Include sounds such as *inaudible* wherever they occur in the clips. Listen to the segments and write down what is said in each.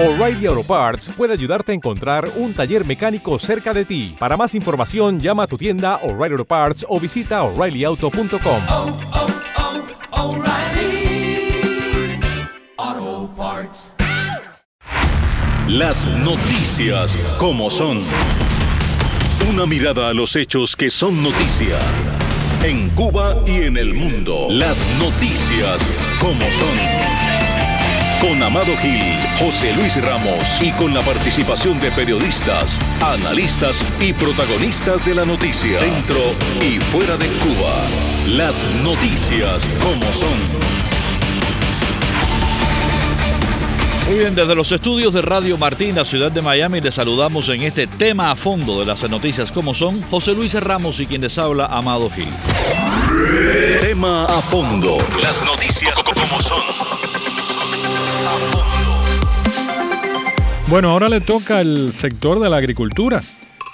O'Reilly Auto Parts puede ayudarte a encontrar un taller mecánico cerca de ti. Para más información, llama a tu tienda O'Reilly Auto Parts o visita oreillyauto.com. oh, oh, Parts. Las noticias como son. Una mirada a los hechos que son noticia. En Cuba y en el mundo. Las noticias como son. Con Amado Gil, José Luis Ramos y con la participación de periodistas, analistas y protagonistas de la noticia. Dentro y fuera de Cuba. Las noticias como son. Muy bien, desde los estudios de Radio Martín, la ciudad de Miami, les saludamos en este tema a fondo de las noticias como son José Luis Ramos y quien les habla, Amado Gil. Tema a fondo. Las noticias como son. Bueno, ahora le toca al sector de la agricultura.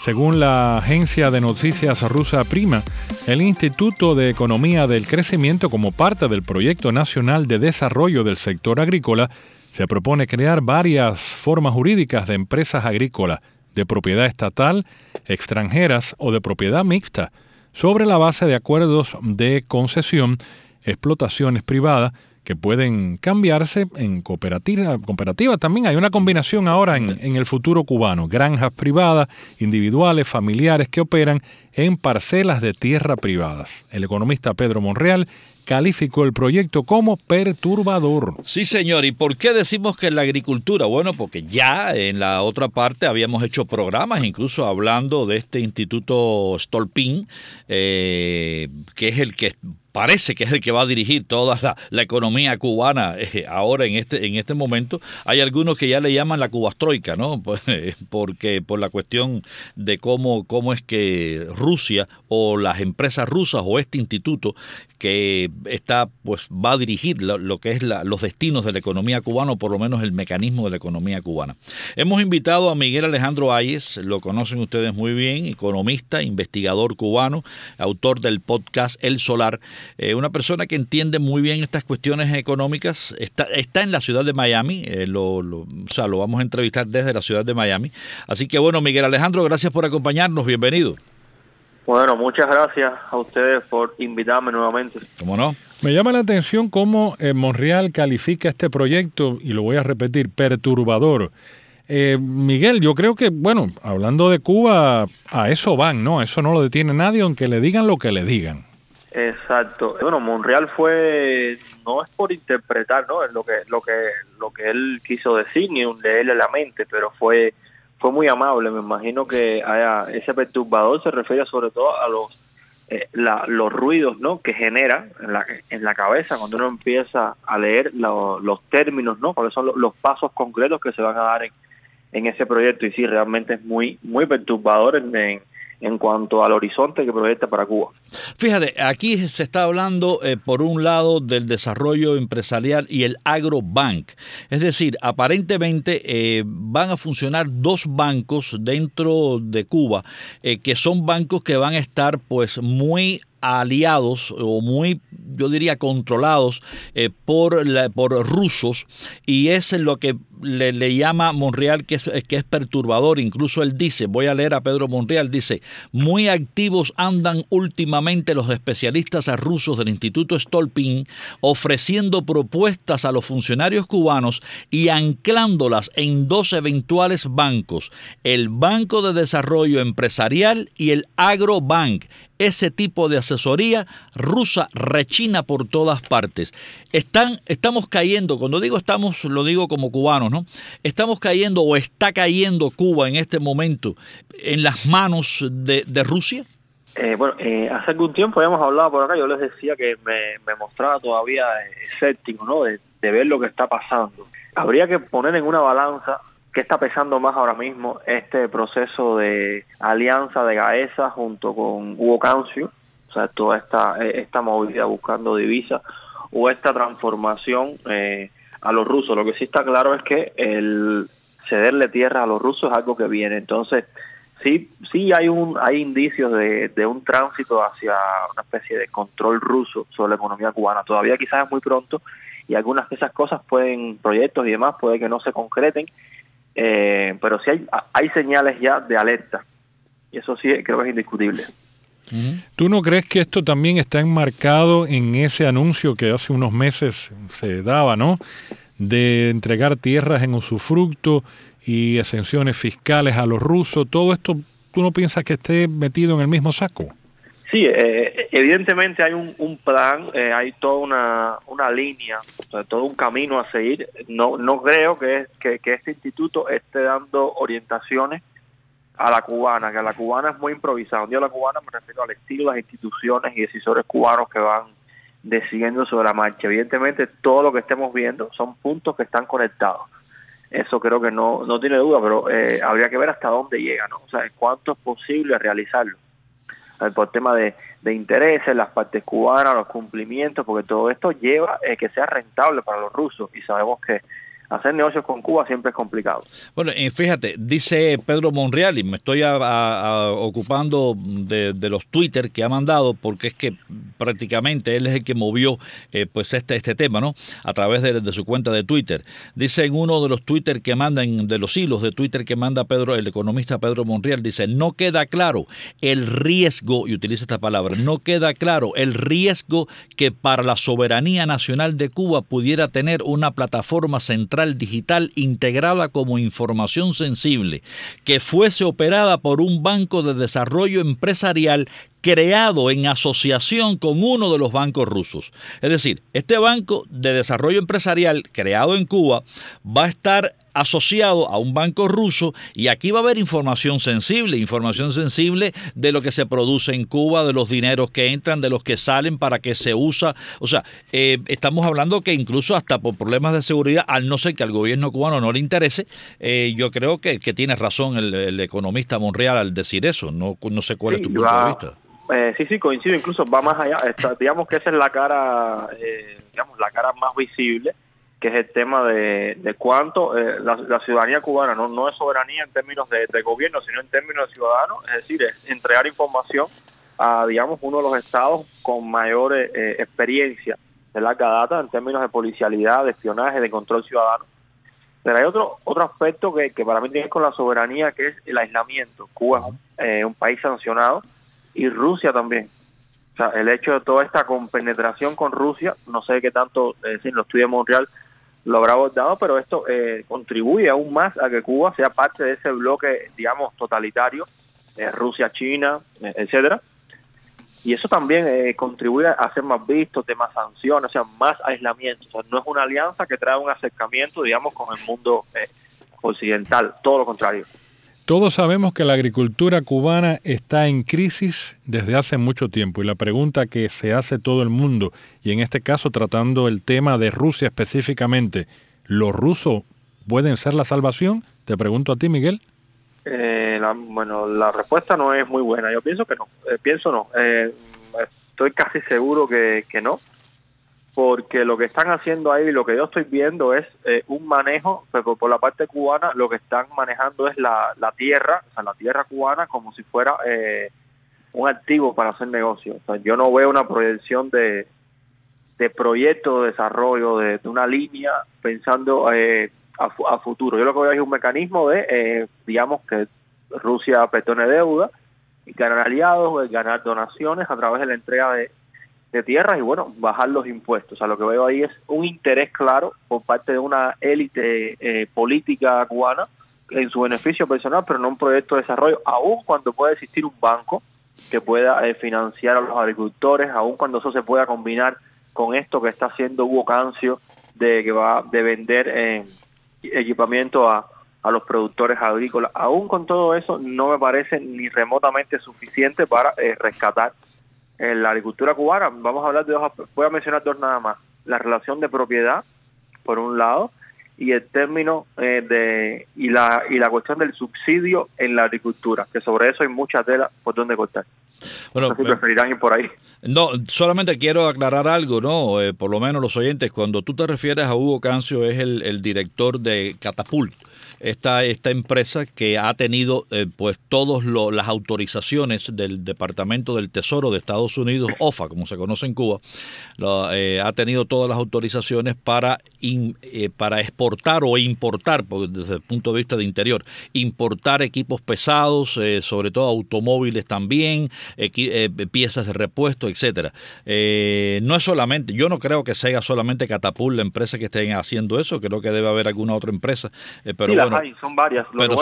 Según la agencia de noticias rusa Prima, el Instituto de Economía del Crecimiento, como parte del Proyecto Nacional de Desarrollo del Sector Agrícola, se propone crear varias formas jurídicas de empresas agrícolas de propiedad estatal, extranjeras o de propiedad mixta, sobre la base de acuerdos de concesión, explotaciones privadas, que pueden cambiarse en cooperativa. cooperativa. También hay una combinación ahora en, en, el futuro cubano. Granjas privadas, individuales, familiares que operan en parcelas de tierra privadas. El economista Pedro Monreal calificó el proyecto como perturbador. Sí, señor. ¿Y por qué decimos que la agricultura? Bueno, porque ya en la otra parte habíamos hecho programas, incluso hablando de este instituto Stolpin, eh, que es el que parece que es el que va a dirigir toda la, la economía cubana eh, ahora en este en este momento. Hay algunos que ya le llaman la cubastroika, ¿no? *laughs* Pues, porque por la cuestión de cómo cómo es que Rusia o las empresas rusas o este instituto que está pues va a dirigir lo, que es los destinos de la economía cubana o por lo menos el mecanismo de la economía cubana. Hemos invitado a Miguel Alejandro Ayes, lo conocen ustedes muy bien, economista, investigador cubano, autor del podcast El Solar, eh, una persona que entiende muy bien estas cuestiones económicas, está, está en la ciudad de Miami, eh, lo, lo, o sea, lo vamos a entrevistar desde la ciudad de Miami. Así que bueno, Miguel Alejandro, gracias por acompañarnos, bienvenido. Bueno, muchas gracias a ustedes por invitarme nuevamente. ¿Cómo no? Me llama la atención cómo eh, Monreal califica este proyecto, y lo voy a repetir, perturbador. Eh, Miguel, yo creo que, bueno, hablando de Cuba, a eso van, ¿no? A eso no lo detiene nadie, aunque le digan lo que le digan. Exacto. Bueno, Monreal fue, no es por interpretar, ¿no? Es lo que, lo que, lo que él quiso decir, ni un leerle la mente, pero fue fue muy amable. Me imagino que haya, ese perturbador se refiere sobre todo a los eh, la, los ruidos ¿no? que genera en la, en la cabeza cuando uno empieza a leer lo, los términos, ¿no? cuáles son los, pasos concretos que se van a dar en, en ese proyecto. Y sí, realmente es muy, muy perturbador en en cuanto al horizonte que proyecta para Cuba. Fíjate, aquí se está hablando eh, por un lado del desarrollo empresarial y el agrobank. Es decir, aparentemente eh, van a funcionar dos bancos dentro de Cuba, eh, que son bancos que van a estar pues muy aliados o muy, yo diría, controlados por, la, por rusos y es lo que le, llama Monreal que es, que es perturbador. Incluso él dice, voy a leer a Pedro Monreal, dice, muy activos andan últimamente los especialistas rusos del Instituto Stolpin ofreciendo propuestas a los funcionarios cubanos y anclándolas en dos eventuales bancos, el Banco de Desarrollo Empresarial y el Agrobank ese tipo de asesoría rusa rechina por todas partes. Están, estamos cayendo, cuando digo estamos, lo digo como cubanos, ¿no? Estamos cayendo o está cayendo Cuba en este momento en las manos de, de Rusia. Eh, bueno, eh, hace algún tiempo habíamos hablado por acá, yo les decía que me, me mostraba todavía escéptico, ¿no? De, de ver lo que está pasando. Habría que poner en una balanza ¿Qué está pesando más ahora mismo este proceso de alianza de Gaesa junto con Hugo Cancio? O sea, toda esta, esta movida buscando divisas o esta transformación eh, a los rusos. Lo que sí está claro es que el cederle tierra a los rusos es algo que viene. Entonces, sí, sí hay un hay indicios de, de un tránsito hacia una especie de control ruso sobre la economía cubana. Todavía quizás es muy pronto y algunas de esas cosas pueden, proyectos y demás, puede que no se concreten, Eh, pero sí hay, hay señales ya de alerta. Y eso sí creo que es indiscutible. ¿Tú no crees que esto también está enmarcado en ese anuncio que hace unos meses se daba, ¿no? De entregar tierras en usufructo y exenciones fiscales a los rusos. Todo esto, ¿tú no piensas que esté metido en el mismo saco? Sí, eh, evidentemente hay un, plan, eh, hay toda una, línea, todo un camino a seguir. No, no creo que, que este instituto esté dando orientaciones a la cubana, que a la cubana es muy improvisado. Yo a la cubana me refiero al estilo, las instituciones y decisores cubanos que van decidiendo sobre la marcha. Evidentemente, todo lo que estemos viendo son puntos que están conectados. Eso creo que no, no tiene duda, pero eh, habría que ver hasta dónde llega, ¿no? O sea, cuánto es posible realizarlo. Eh, por tema de, de intereses, las partes cubanas, los cumplimientos, porque todo esto lleva eh, que sea rentable para los rusos y sabemos que hacer negocios con Cuba siempre es complicado. Bueno, eh, fíjate, dice Pedro Monreal, y me estoy ocupando de, los Twitter que ha mandado, porque es que prácticamente él es el que movió eh, pues este, este tema, ¿no? A través de, su cuenta de Twitter. Dice en uno de los Twitter que mandan, de los hilos de Twitter que manda Pedro, el economista Pedro Monreal, dice, no queda claro el riesgo, y utiliza esta palabra, no queda claro el riesgo que para la soberanía nacional de Cuba pudiera tener una plataforma central digital integrada como información sensible, que fuese operada por un banco de desarrollo empresarial creado en asociación con uno de los bancos rusos. Es decir, este banco de desarrollo empresarial creado en Cuba va a estar asociado a un banco ruso y aquí va a haber información sensible, información sensible de lo que se produce en Cuba, de los dineros que entran, de los que salen, para que se usa. O sea, eh, estamos hablando que incluso hasta por problemas de seguridad, al no ser que al gobierno cubano no le interese, eh, yo creo que, que tiene razón el, economista Monreal al decir eso. No, no sé cuál es tu punto de vista. Eh, sí, sí, coincido, incluso va más allá. digamos que esa es la cara, eh, digamos, la cara más visible, que es el tema de, de cuánto eh, la, ciudadanía cubana no, no es soberanía en términos de, gobierno, sino en términos de ciudadanos, es decir, es entregar información a, digamos, uno de los estados con mayor experiencia de la data en términos de policialidad, de espionaje, de control ciudadano. Pero hay otro otro aspecto que, que para mí tiene con la soberanía, que es el aislamiento. Cuba es un país sancionado y Rusia también. O sea, el hecho de toda esta compenetración con Rusia, no sé qué tanto, es decir, lo estudio de Montreal lo habrá abordado, pero esto eh, contribuye aún más a que Cuba sea parte de ese bloque, digamos, totalitario, eh, Rusia, China, eh, etcétera. Y eso también contribuye a ser más visto, temas sanciones, o sea, más aislamiento. No es una alianza que trae un acercamiento, digamos, con el mundo occidental, todo lo contrario. Todos sabemos que la agricultura cubana está en crisis desde hace mucho tiempo y la pregunta que se hace todo el mundo, y en este caso tratando el tema de Rusia específicamente, ¿los rusos pueden ser la salvación? Te pregunto a ti, Miguel. Eh, bueno, la respuesta no es muy buena. Yo pienso que no. Eh, pienso no. Eh, estoy casi seguro que, que no porque lo que están haciendo ahí, lo que yo estoy viendo es eh, un manejo, pero por la parte cubana lo que están manejando es la, la tierra, o sea, la tierra cubana como si fuera eh, un activo para hacer negocio. O sea, yo no veo una proyección de, de proyecto de desarrollo, de, una línea pensando eh, a, futuro. Yo lo que veo es un mecanismo de, digamos, que Rusia perdone deuda, y ganar aliados, ganar donaciones a través de la entrega de de tierras y bueno, bajar los impuestos. O sea, lo que veo ahí es un interés claro por parte de una élite eh, política cubana en su beneficio personal, pero no un proyecto de desarrollo, aun cuando pueda existir un banco que pueda eh, financiar a los agricultores, aun cuando eso se pueda combinar con esto que está haciendo Hugo Cancio de que va de vender eh, equipamiento a, a los productores agrícolas. Aún con todo eso, no me parece ni remotamente suficiente para rescatar en la agricultura cubana, vamos a hablar de dos, voy a mencionar dos nada más, la relación de propiedad, por un lado, y el término eh, de y la y la cuestión del subsidio en la agricultura, que sobre eso hay mucha tela por donde cortar. Bueno, no preferirán ir por ahí. No, solamente quiero aclarar algo, ¿no? Eh, por lo menos los oyentes, cuando tú te refieres a Hugo Cancio, es el, el director de Catapult esta, esta empresa que ha tenido eh, pues todas las autorizaciones del Departamento del Tesoro de Estados Unidos, OFA, como se conoce en Cuba, eh, ha tenido todas las autorizaciones para, eh, para exportar o importar, desde el punto de vista de interior, importar equipos pesados, sobre todo automóviles también, piezas de repuesto, etcétera. no es solamente, yo no creo que sea solamente Catapult la empresa que estén haciendo eso, creo que debe haber alguna otra empresa, pero bueno, son varias. pero,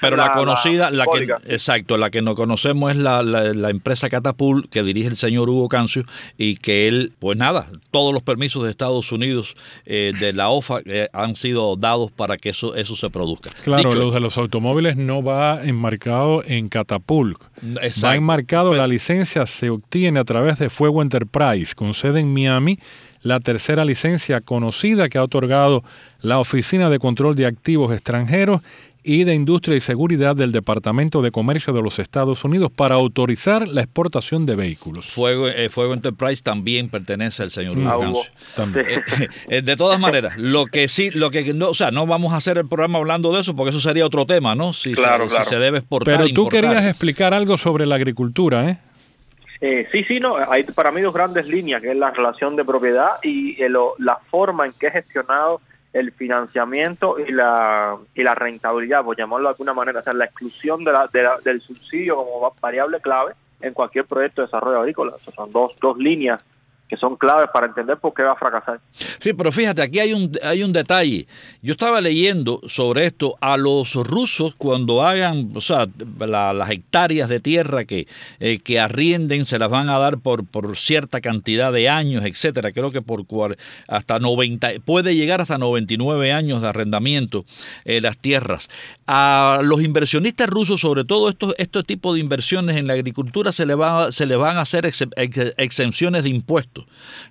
pero la, conocida, la, que, exacto, la que no conocemos es la, la, empresa Catapult que dirige el señor Hugo Cancio y que él, pues nada, todos los permisos de Estados Unidos eh, de la OFA eh, han sido dados para que eso, eso se produzca. Claro, los de los automóviles no va enmarcado en Catapult. Va enmarcado, la licencia se obtiene a través de Fuego Enterprise, con sede en Miami la tercera licencia conocida que ha otorgado la Oficina de Control de Activos Extranjeros y de Industria y Seguridad del Departamento de Comercio de los Estados Unidos para autorizar la exportación de vehículos. Fuego, eh, Fuego Enterprise también pertenece al señor Hugo eh, eh, de todas maneras, lo que sí, lo que no, o sea, no vamos a hacer el programa hablando de eso porque eso sería otro tema, ¿no? Si, claro, se, si se debe exportar. Pero tú querías explicar algo sobre la agricultura, ¿eh? Eh, sí, sí, no, hay para mí dos grandes líneas, que es la relación de propiedad y eh, la forma en que es gestionado el financiamiento y la, y la rentabilidad, por llamarlo de alguna manera, o sea, la exclusión de la, del subsidio como variable clave en cualquier proyecto de desarrollo agrícola. son dos, dos líneas que son claves para entender por qué va a fracasar. Sí, pero fíjate, aquí hay un, hay un detalle. Yo estaba leyendo sobre esto. A los rusos, cuando hagan, o sea, las hectáreas de tierra que, eh, que arrienden, se las van a dar por, por cierta cantidad de años, etcétera. Creo que por hasta 90, puede llegar hasta 99 años de arrendamiento eh, las tierras. A los inversionistas rusos, sobre todo estos, este tipo de inversiones en la agricultura, se le, va, se le van a hacer exenciones de impuestos.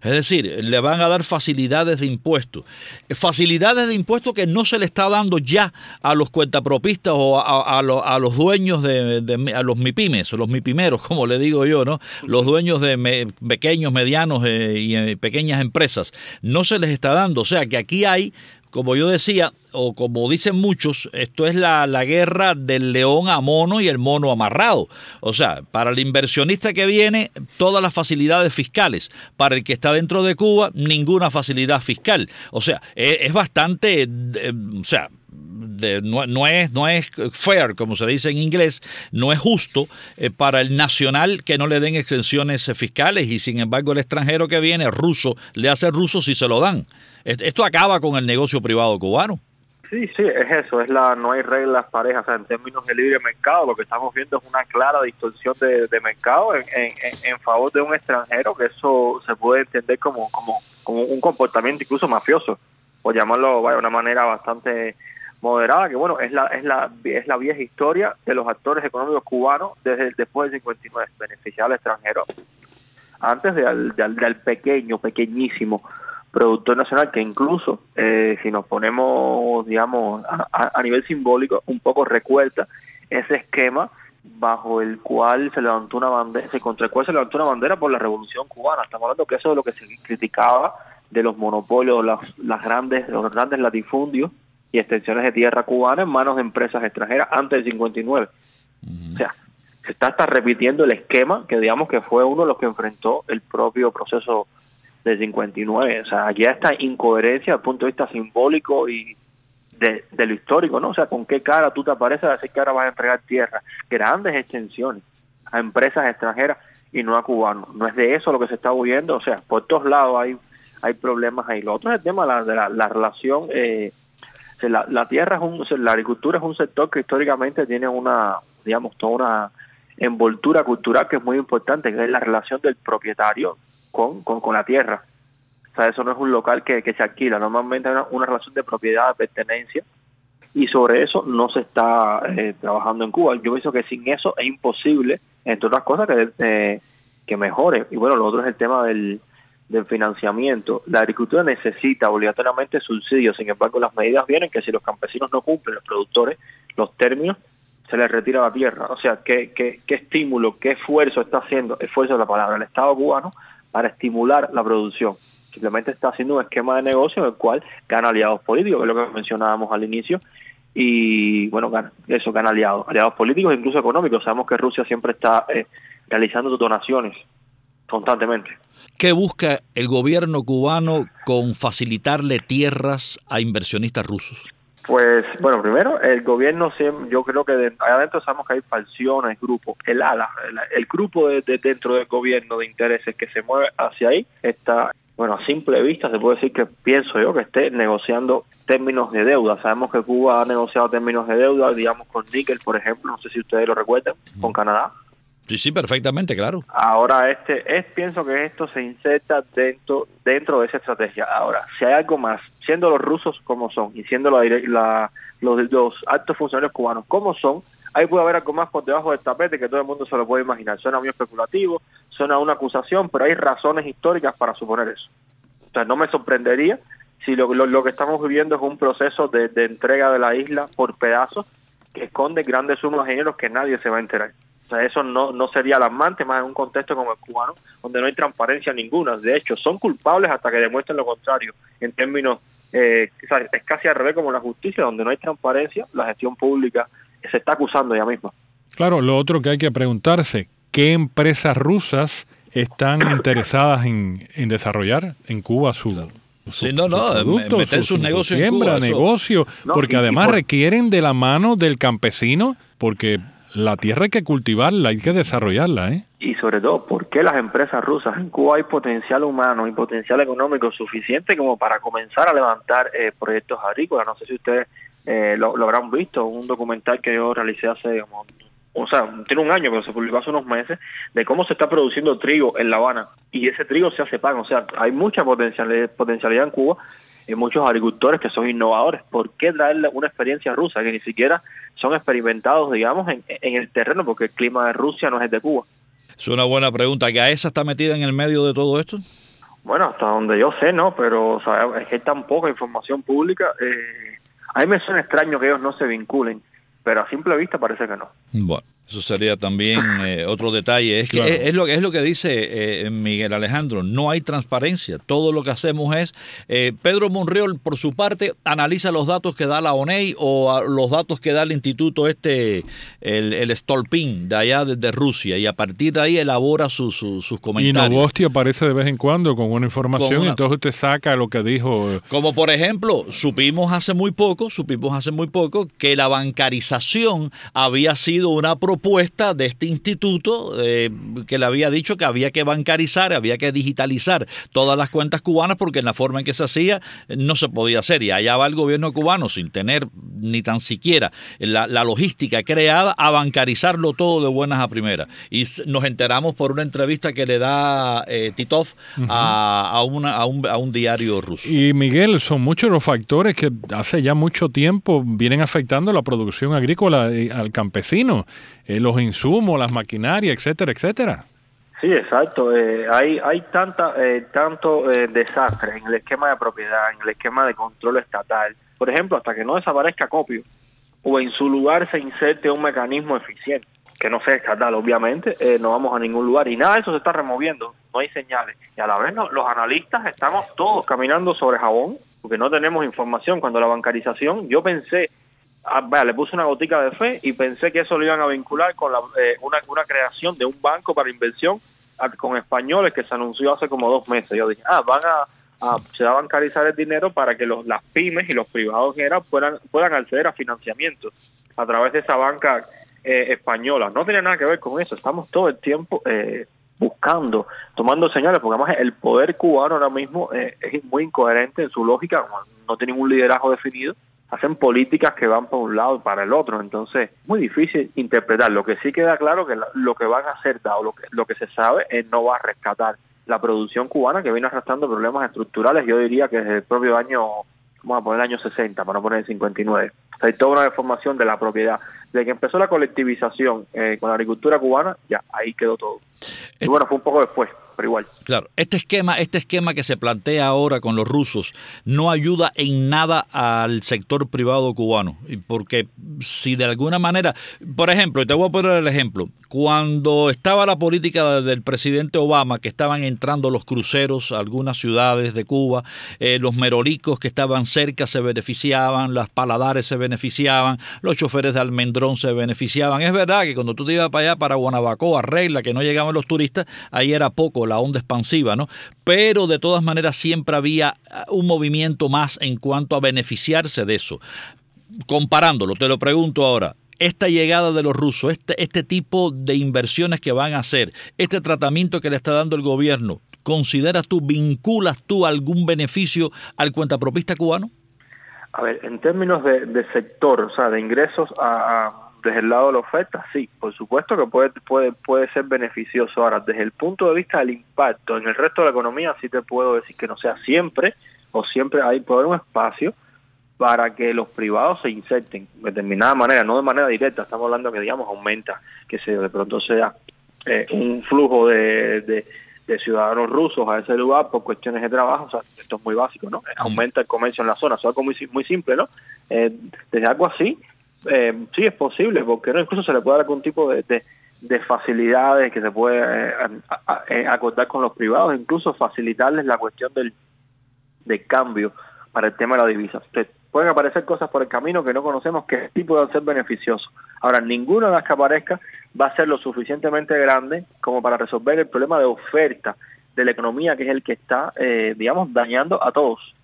Es decir, le van a dar facilidades de impuestos. Facilidades de impuestos que no se le está dando ya a los cuentapropistas o a, los dueños de, a los MIPIMES, los MIPIMEROS, como le digo yo, ¿no? Los dueños de pequeños, medianos eh, y eh, pequeñas empresas. No se les está dando. O sea que aquí hay como yo decía, o como dicen muchos, esto es la, la, guerra del león a mono y el mono amarrado. O sea, para el inversionista que viene, todas las facilidades fiscales. Para el que está dentro de Cuba, ninguna facilidad fiscal. O sea, e, es, bastante, o sea, no, es, no es fair, como se dice en inglés, no es justo eh, para el nacional que no le den exenciones fiscales y sin embargo el extranjero que viene, ruso, le hace ruso si se lo dan. Esto acaba con el negocio privado cubano. Sí, sí, es eso, es la no hay reglas parejas, o sea, en términos de libre mercado, lo que estamos viendo es una clara distorsión de, mercado en, en, favor de un extranjero, que eso se puede entender como, como, como un comportamiento incluso mafioso, o llamarlo de una manera bastante moderada, que bueno, es la, es la, es la vieja historia de los actores económicos cubanos desde después del 59, beneficiar al extranjero, antes del, del pequeño, pequeñísimo productor nacional que incluso eh, si nos ponemos digamos a, nivel simbólico un poco recuerda ese esquema bajo el cual se levantó una bandera contra el cual se levantó una bandera por la revolución cubana. Estamos hablando que eso es lo que se criticaba de los monopolios las, las grandes los grandes latifundios y extensiones de tierra cubana en manos de empresas extranjeras antes del 59 o sea se está hasta repitiendo el esquema que digamos que fue uno de los que enfrentó el propio proceso del 59. O sea, ya esta incoherencia desde el punto de vista simbólico y de, lo histórico, ¿no? O sea, ¿con qué cara tú te apareces a decir que ahora vas a entregar tierra? Grandes extensiones a empresas extranjeras y no a cubanos. No es de eso lo que se está huyendo. O sea, por todos lados hay hay problemas ahí. Lo otro es el tema de la, la, relación. Eh, la, la, tierra es un, la agricultura es un sector que históricamente tiene una, digamos, toda una envoltura cultural que es muy importante, que es la relación del propietario con, con, la tierra. O sea, eso no es un local que, se alquila, normalmente hay una, relación de propiedad, de pertenencia, y sobre eso no se está eh, trabajando en Cuba. Yo pienso que sin eso es imposible, entre otras cosas, que, eh, que mejore. Y bueno, lo otro es el tema del, del financiamiento. La agricultura necesita obligatoriamente subsidios, sin embargo las medidas vienen que si los campesinos no cumplen, los productores, los términos, se les retira la tierra. O sea, ¿qué, qué, qué estímulo, qué esfuerzo está haciendo, esfuerzo es la palabra, el Estado cubano para estimular la producción. Simplemente está haciendo un esquema de negocio en el cual gana aliados políticos, que es lo que mencionábamos al inicio, y bueno, eso, que han aliados, aliados políticos e incluso económicos. Sabemos que Rusia siempre está eh, realizando donaciones constantemente. ¿Qué busca el gobierno cubano con facilitarle tierras a inversionistas rusos? Pues, bueno, primero, el gobierno, yo creo que de, adentro sabemos que hay facciones, grupos. El ala, el, grupo de, dentro del gobierno de intereses que se mueve hacia ahí está, bueno, a simple vista se puede decir que pienso yo que esté negociando términos de deuda. Sabemos que Cuba ha negociado términos de deuda, digamos, con níquel, por ejemplo, no sé si ustedes lo recuerdan, con Canadá. Sí, sí, perfectamente, claro. Ahora, este es, pienso que esto se inserta dentro dentro de esa estrategia. Ahora, si hay algo más, siendo los rusos como son y siendo la, los, los altos funcionarios cubanos como son, ahí puede haber algo más por debajo del tapete que todo el mundo se lo puede imaginar. Suena muy especulativo, suena una acusación, pero hay razones históricas para suponer eso. Entonces, no me sorprendería si lo, lo, que estamos viviendo es un proceso de, de entrega de la isla por pedazos que esconde grandes sumas de dinero que nadie se va a enterar. O sea, eso no, no sería alarmante más en un contexto como el cubano, donde no hay transparencia ninguna. De hecho, son culpables hasta que demuestren lo contrario, en términos, eh, es casi al revés como la justicia, donde no hay transparencia, la gestión pública se está acusando ya misma. Claro, lo otro que hay que preguntarse, ¿qué empresas rusas están interesadas en, desarrollar en Cuba su, sí, no, no, meter sus negocios siembra, negocio, porque además requieren de la mano del campesino, porque la tierra hay que cultivarla, hay que desarrollarla, ¿eh? Y sobre todo, ¿por qué las empresas rusas en Cuba hay potencial humano y potencial económico suficiente como para comenzar a levantar eh, proyectos agrícolas? No sé si ustedes eh, lo, habrán visto, un documental que yo realicé hace, o sea, tiene un año, pero se publicó hace unos meses, de cómo se está produciendo trigo en La Habana y ese trigo se hace pan. O sea, hay mucha potencialidad, potencialidad en Cuba muchos agricultores que son innovadores. ¿Por qué traerle una experiencia rusa que ni siquiera son experimentados, digamos, en, el terreno? Porque el clima de Rusia no es el de Cuba. Es una buena pregunta. ¿Que a esa está metida en el medio de todo esto? Bueno, hasta donde yo sé, no, pero o sea, es que hay tan poca información pública. Eh, a mí me suena extraño que ellos no se vinculen, pero a simple vista parece que no. Bueno. Eso sería también eh, otro detalle. Es, que es, lo, es lo que dice eh, Miguel Alejandro, no hay transparencia. Todo lo que hacemos es... Eh, Pedro Monreal, por su parte, analiza los datos que da la ONEI o los datos que da el instituto este, el, el Stolpin, de allá desde Rusia, y a partir de ahí elabora sus sus comentarios. Y Novosti aparece de vez en cuando con una información y entonces usted saca lo que dijo. Como por ejemplo, supimos hace muy poco, supimos hace muy poco que la bancarización había sido una propuesta propuesta de este instituto eh, que le había dicho que había que bancarizar, había que digitalizar todas las cuentas cubanas porque en la forma en que se hacía no se podía hacer. Y allá va el gobierno cubano sin tener ni tan siquiera la, logística creada a bancarizarlo todo de buenas a primeras. Y nos enteramos por una entrevista que le da eh, Titov a, una, a, un, a un diario ruso. Y Miguel, son muchos los factores que hace ya mucho tiempo vienen afectando la producción agrícola eh, al campesino. Eh, los insumos, las maquinarias, etcétera, etcétera. Sí, exacto. Eh, hay hay tanta eh, tanto desastre en el esquema de propiedad, en el esquema de control estatal. Por ejemplo, hasta que no desaparezca copio o en su lugar se inserte un mecanismo eficiente, que no sea estatal, obviamente, no vamos a ningún lugar y nada de eso se está removiendo. No hay señales. Y a la vez los analistas estamos todos caminando sobre jabón porque no tenemos información. Cuando la bancarización, yo pensé ah, le puse una gotica de fe y pensé que eso lo iban a vincular con la, eh, una, una creación de un banco para inversión con españoles que se anunció hace como dos meses. Yo dije, ah, van a, se va a bancarizar el dinero para que los, las pymes y los privados en puedan, puedan acceder a financiamiento a través de esa banca eh, española. No tiene nada que ver con eso, estamos todo el tiempo eh, buscando, tomando señales, porque además el poder cubano ahora mismo eh, es muy incoherente en su lógica, no tiene un liderazgo definido hacen políticas que van por un lado y para el otro. Entonces, muy difícil interpretar. Lo que sí queda claro que lo que van a hacer, dado lo que, lo que se sabe, es no va a rescatar la producción cubana que viene arrastrando problemas estructurales, yo diría que desde el propio año, vamos a poner el año 60, para no poner el 59. hay toda una deformación de la propiedad. Desde que empezó la colectivización eh, con la agricultura cubana, ya ahí quedó todo. Y bueno, fue un poco después. Igual. Claro, este esquema, este esquema que se plantea ahora con los rusos no ayuda en nada al sector privado cubano, porque si de alguna manera, por ejemplo, y te voy a poner el ejemplo, cuando estaba la política del presidente Obama, que estaban entrando los cruceros a algunas ciudades de Cuba, eh, los merolicos que estaban cerca se beneficiaban, las paladares se beneficiaban, los choferes de Almendrón se beneficiaban. Es verdad que cuando tú te ibas para allá, para Guanabacoa, Regla, que no llegaban los turistas, ahí era poco la onda expansiva, ¿no? Pero de todas maneras siempre había ah, un movimiento más en cuanto a beneficiarse de eso. Comparándolo, te lo pregunto ahora, esta llegada de los rusos, este, este tipo de inversiones que van a hacer, este tratamiento que le está dando el gobierno, ¿consideras tú, vinculas tú algún beneficio al cuentapropista cubano? A ver, en términos de, sector, o sea, de ingresos a, desde el lado de la oferta, sí, por supuesto que puede, puede, puede ser beneficioso. Ahora, desde el punto de vista del impacto en el resto de la economía, sí te puedo decir que no sea siempre o siempre hay puede haber un espacio para que los privados se inserten de determinada manera, no de manera directa, estamos hablando que digamos aumenta, que se de pronto sea eh, un flujo de, de, ciudadanos rusos a ese lugar por cuestiones de trabajo, o sea, esto es muy básico, ¿no? Aumenta el comercio en la zona, es algo muy, muy simple, ¿no? Eh, desde algo así, eh, sí es posible, porque no incluso se le puede dar algún tipo de, de, facilidades que se puede acordar con los privados, incluso facilitarles la cuestión del, del cambio para el tema de la divisa pueden aparecer cosas por el camino que no conocemos que sí pueden ser beneficiosos. Ahora, ninguna de las que aparezca va a ser lo suficientemente grande como para resolver el problema de oferta de la economía, que es el que está, eh, digamos, dañando a todos.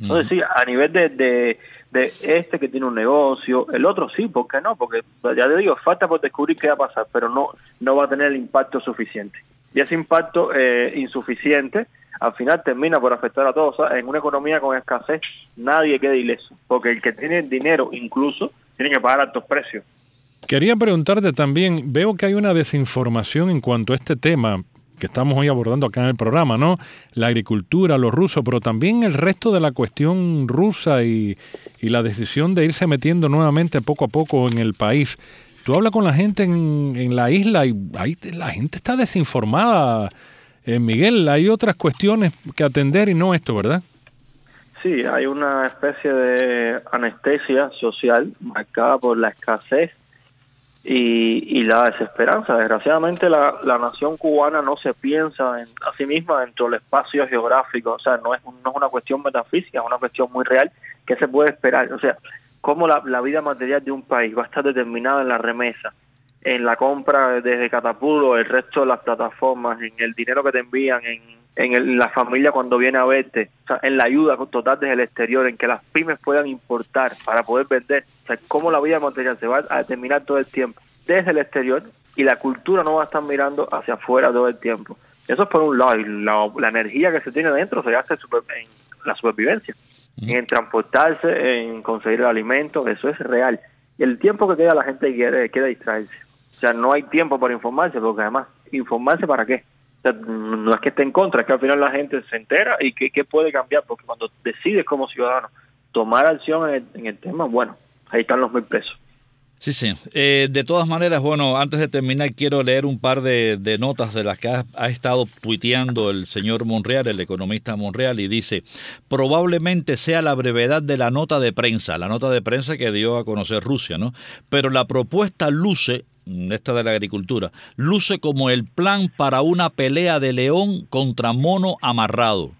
Entonces, sí, a nivel de, de, de, este que tiene un negocio, el otro sí, ¿por qué no? Porque ya te digo, falta por descubrir qué va a pasar, pero no, no va a tener el impacto suficiente. Y ese impacto eh, insuficiente al final termina por afectar a todos. en una economía con escasez nadie queda ileso, porque el que tiene dinero incluso tiene que pagar altos precios. Quería preguntarte también, veo que hay una desinformación en cuanto a este tema que estamos hoy abordando acá en el programa, ¿no? La agricultura, los rusos, pero también el resto de la cuestión rusa y, y la decisión de irse metiendo nuevamente poco a poco en el país. Tú hablas con la gente en, en la isla y ahí la gente está desinformada eh, Miguel, hay otras cuestiones que atender y no esto, ¿verdad? Sí, hay una especie de anestesia social marcada por la escasez y, la desesperanza. Desgraciadamente la, nación cubana no se piensa en, a sí misma dentro del espacio geográfico, o sea, no es, no es una cuestión metafísica, es una cuestión muy real que se puede esperar. O sea, cómo la, la vida material de un país va a estar determinada en la remesa en la compra desde Catapulo, el resto de las plataformas, en el dinero que te envían, en, en la familia cuando viene a verte, en la ayuda total desde el exterior, en que las pymes puedan importar para poder vender, o sea, cómo la vida material se va a determinar todo el tiempo desde el exterior y la cultura no va a estar mirando hacia afuera todo el tiempo. Eso es por un lado, y la, energía que se tiene dentro se hace en la supervivencia, en transportarse, en conseguir el alimento, eso es real. Y el tiempo que queda la gente quiere, quiere distraerse. O sea, no hay tiempo para informarse, porque además, ¿informarse para qué? No es que esté en contra, es que al final la gente se entera y qué puede cambiar, porque cuando decides como ciudadano tomar acción en el, tema, bueno, ahí están los mil pesos. Sí, sí. Eh, de todas maneras, bueno, antes de terminar, quiero leer un par de, notas de las que ha, ha, estado tuiteando el señor Monreal, el economista Monreal, y dice, probablemente sea la brevedad de la nota de prensa, la nota de prensa que dio a conocer Rusia, ¿no? Pero la propuesta luce esta de la agricultura, luce como el plan para una pelea de león contra mono amarrado.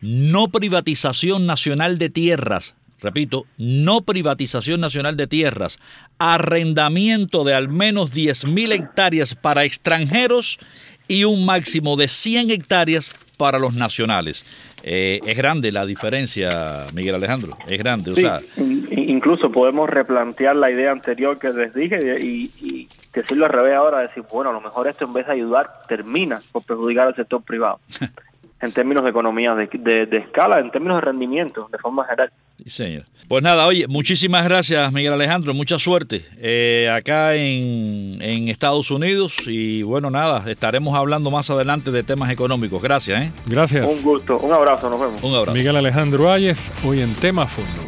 No privatización nacional de tierras, repito, no privatización nacional de tierras, arrendamiento de al menos 10.000 hectáreas para extranjeros y un máximo de 100 hectáreas para los nacionales. Eh, es grande la diferencia, Miguel Alejandro, es grande. incluso podemos replantear la idea anterior que les dije y, y decirlo al revés ahora, decir, bueno, a lo mejor esto en vez de ayudar termina por perjudicar al sector privado. *laughs* en términos de economía de, de, escala, en términos de rendimiento, de forma general. Sí, señor. Pues nada, oye, muchísimas gracias, Miguel Alejandro, mucha suerte eh, acá en, en, Estados Unidos y bueno, nada, estaremos hablando más adelante de temas económicos. Gracias. ¿eh? Gracias. Un gusto, un abrazo, nos vemos. Un abrazo. Miguel Alejandro Ayes, hoy en Tema Fondo.